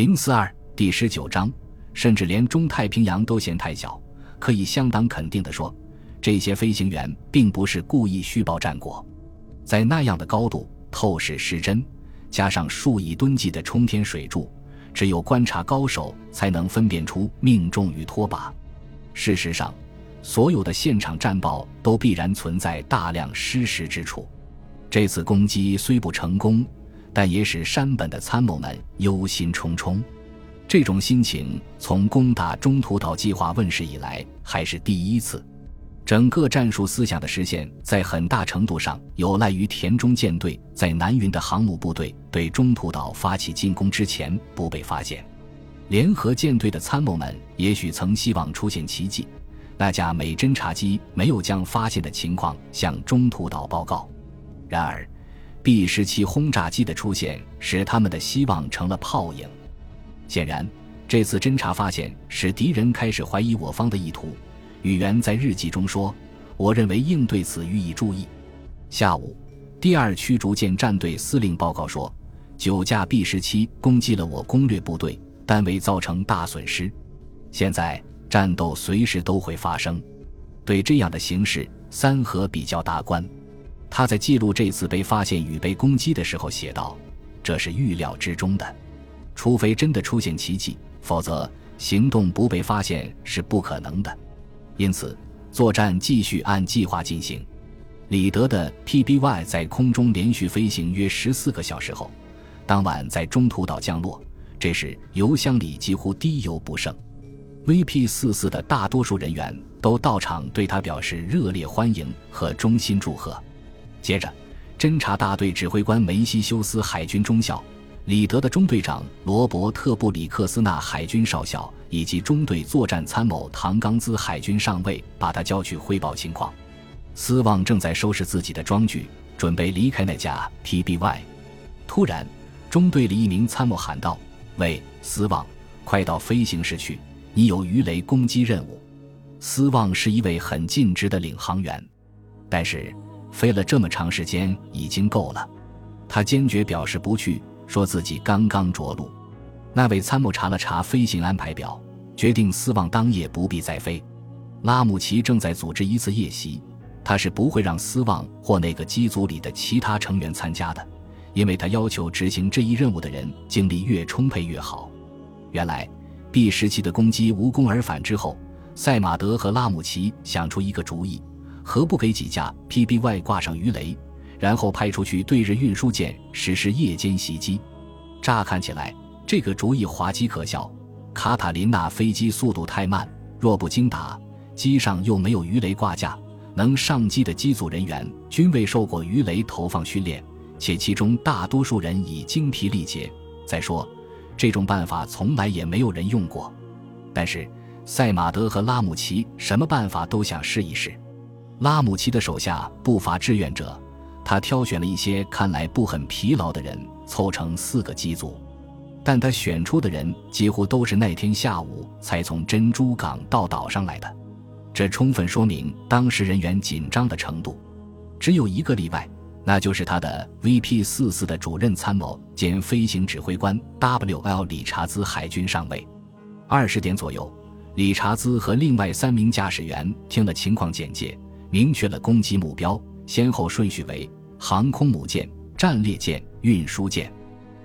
零四二第十九章，甚至连中太平洋都嫌太小，可以相当肯定地说，这些飞行员并不是故意虚报战果。在那样的高度，透视失真，加上数以吨计的冲天水柱，只有观察高手才能分辨出命中与拖靶。事实上，所有的现场战报都必然存在大量失实之处。这次攻击虽不成功。但也使山本的参谋们忧心忡忡，这种心情从攻打中途岛计划问世以来还是第一次。整个战术思想的实现，在很大程度上有赖于田中舰队在南云的航母部队对中途岛发起进攻之前不被发现。联合舰队的参谋们也许曾希望出现奇迹，那架美侦察机没有将发现的情况向中途岛报告。然而。B 十七轰炸机的出现使他们的希望成了泡影。显然，这次侦察发现使敌人开始怀疑我方的意图。宇垣在日记中说：“我认为应对此予以注意。”下午，第二驱逐舰战队司令报告说，九架 B 十七攻击了我攻略部队，但未造成大损失。现在战斗随时都会发生。对这样的形势，三河比较大观。他在记录这次被发现与被攻击的时候写道：“这是预料之中的，除非真的出现奇迹，否则行动不被发现是不可能的。因此，作战继续按计划进行。”李德的 PBY 在空中连续飞行约十四个小时后，当晚在中途岛降落。这时油箱里几乎滴油不剩。VP 四四的大多数人员都到场，对他表示热烈欢迎和衷心祝贺。接着，侦察大队指挥官梅西修斯海军中校、里德的中队长罗伯特布里克斯纳海军少校以及中队作战参谋唐冈兹海军上尉把他叫去汇报情况。斯旺正在收拾自己的装具，准备离开那架 PBY。突然，中队里一名参谋喊道：“喂，斯旺，快到飞行室去，你有鱼雷攻击任务。”斯旺是一位很尽职的领航员，但是。飞了这么长时间已经够了，他坚决表示不去，说自己刚刚着陆。那位参谋查了查飞行安排表，决定斯旺当夜不必再飞。拉姆齐正在组织一次夜袭，他是不会让斯旺或那个机组里的其他成员参加的，因为他要求执行这一任务的人精力越充沛越好。原来 B 时期的攻击无功而返之后，赛马德和拉姆齐想出一个主意。何不给几架 PBY 挂上鱼雷，然后派出去对日运输舰实施夜间袭击？乍看起来，这个主意滑稽可笑。卡塔琳娜飞机速度太慢，若不精打，机上又没有鱼雷挂架，能上机的机组人员均未受过鱼雷投放训练，且其中大多数人已精疲力竭。再说，这种办法从来也没有人用过。但是，赛马德和拉姆齐什么办法都想试一试。拉姆齐的手下不乏志愿者，他挑选了一些看来不很疲劳的人，凑成四个机组。但他选出的人几乎都是那天下午才从珍珠港到岛上来的，这充分说明当时人员紧张的程度。只有一个例外，那就是他的 VP 四四的主任参谋兼飞行指挥官 W.L. 理查兹海军上尉。二十点左右，理查兹和另外三名驾驶员听了情况简介。明确了攻击目标，先后顺序为航空母舰、战列舰、运输舰。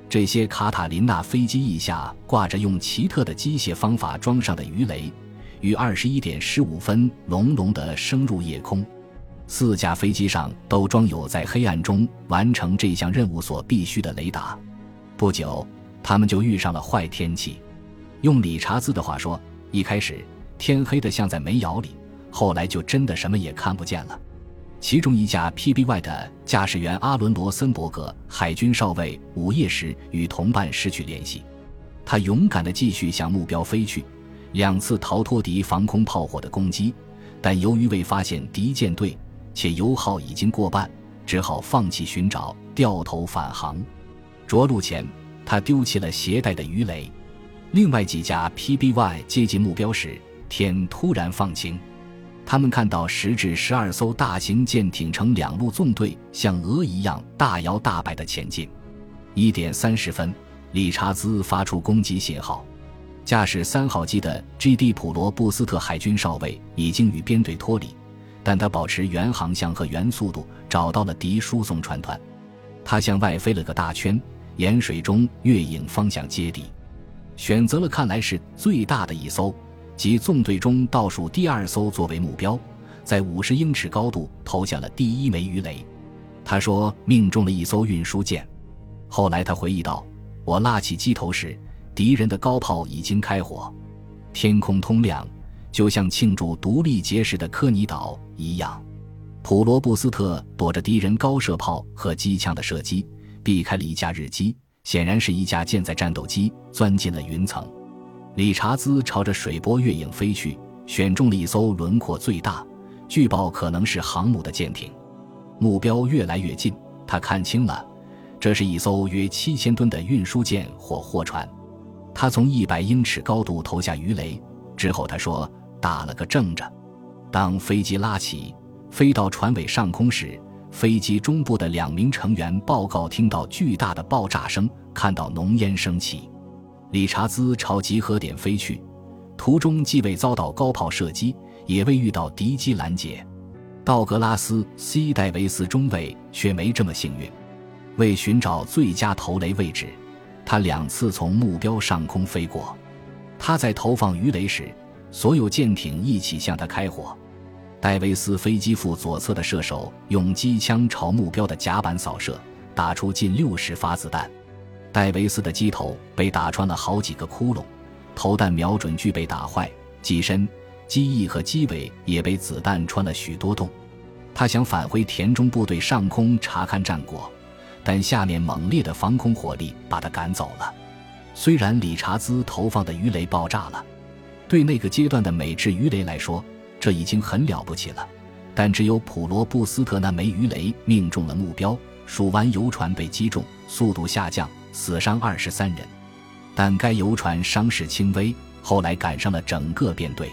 这些卡塔琳娜飞机翼下挂着用奇特的机械方法装上的鱼雷，于二十一点十五分隆隆地升入夜空。四架飞机上都装有在黑暗中完成这项任务所必须的雷达。不久，他们就遇上了坏天气。用理查兹的话说，一开始天黑得像在煤窑里。后来就真的什么也看不见了。其中一架 PBY 的驾驶员阿伦·罗森伯格海军少尉午夜时与同伴失去联系，他勇敢地继续向目标飞去，两次逃脱敌防空炮火的攻击，但由于未发现敌舰队，且油耗已经过半，只好放弃寻找，掉头返航。着陆前，他丢弃了携带的鱼雷。另外几架 PBY 接近目标时，天突然放晴。他们看到十至十二艘大型舰艇呈两路纵队，像鹅一样大摇大摆地前进。一点三十分，理查兹发出攻击信号。驾驶三号机的 G.D. 普罗布斯特海军少尉已经与编队脱离，但他保持原航向和原速度，找到了敌输送船团。他向外飞了个大圈，沿水中月影方向接敌，选择了看来是最大的一艘，即纵队中倒数第二艘作为目标，在五十英尺高度投下了第一枚鱼雷。他说命中了一艘运输舰。后来他回忆道：“我拉起机头时，敌人的高炮已经开火，天空通亮，就像庆祝独立结识的科尼岛一样。”普罗布斯特躲着敌人高射炮和机枪的射击，避开了一架日机，显然是一架舰载战斗机，钻进了云层。理查兹朝着水波月影飞去，选中了一艘轮廓最大、据报可能是航母的舰艇。目标越来越近，他看清了，这是一艘约七千吨的运输舰或货船。他从一百英尺高度投下鱼雷之后，他说：“打了个正着。”当飞机拉起。飞到船尾上空时，飞机中部的两名成员报告听到巨大的爆炸声，看到浓烟升起。理查兹朝集合点飞去，途中既未遭到高炮射击，也未遇到敌机拦截。道格拉斯·西戴维斯中尉却没这么幸运。为寻找最佳投雷位置，他两次从目标上空飞过。他在投放鱼雷时，所有舰艇一起向他开火。戴维斯飞机副左侧的射手用机枪朝目标的甲板扫射，打出近六十发子弹。戴维斯的机头被打穿了好几个窟窿，投弹瞄准具被打坏，机身、机翼和机尾也被子弹穿了许多洞。他想返回田中部队上空查看战果，但下面猛烈的防空火力把他赶走了。虽然理查兹投放的鱼雷爆炸了，对那个阶段的美制鱼雷来说。这已经很了不起了，但只有普罗布斯特那枚鱼雷命中了目标，数湾游船被击中，速度下降，死伤二十三人。但该游船伤势轻微，后来赶上了整个编队。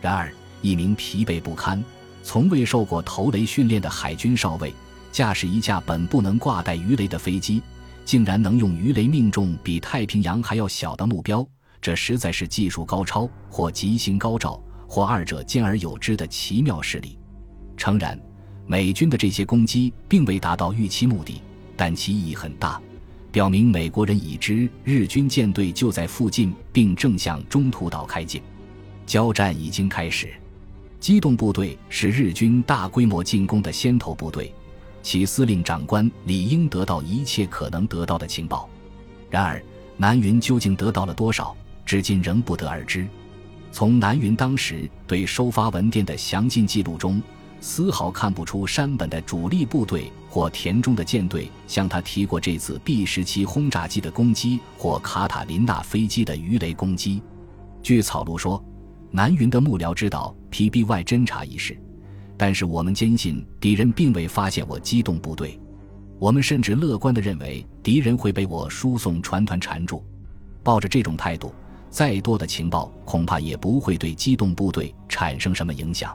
然而，一名疲惫不堪、从未受过投雷训练的海军少尉，驾驶一架本不能挂带鱼雷的飞机，竟然能用鱼雷命中比太平洋还要小的目标，这实在是技术高超或吉星高照。或二者兼而有之的奇妙事例。诚然，美军的这些攻击并未达到预期目的，但其意义很大，表明美国人已知日军舰队就在附近，并正向中途岛开进。交战已经开始。机动部队是日军大规模进攻的先头部队，其司令长官理应得到一切可能得到的情报。然而，南云究竟得到了多少，至今仍不得而知。从南云当时对收发文电的详尽记录中，丝毫看不出山本的主力部队或田中的舰队向他提过这次 B 十七轰炸机的攻击或卡塔琳娜飞机的鱼雷攻击。据草庐说，南云的幕僚知道 PBY 侦察一事，但是我们坚信敌人并未发现我机动部队。我们甚至乐观地认为敌人会被我输送船团缠住。抱着这种态度。再多的情报恐怕也不会对机动部队产生什么影响。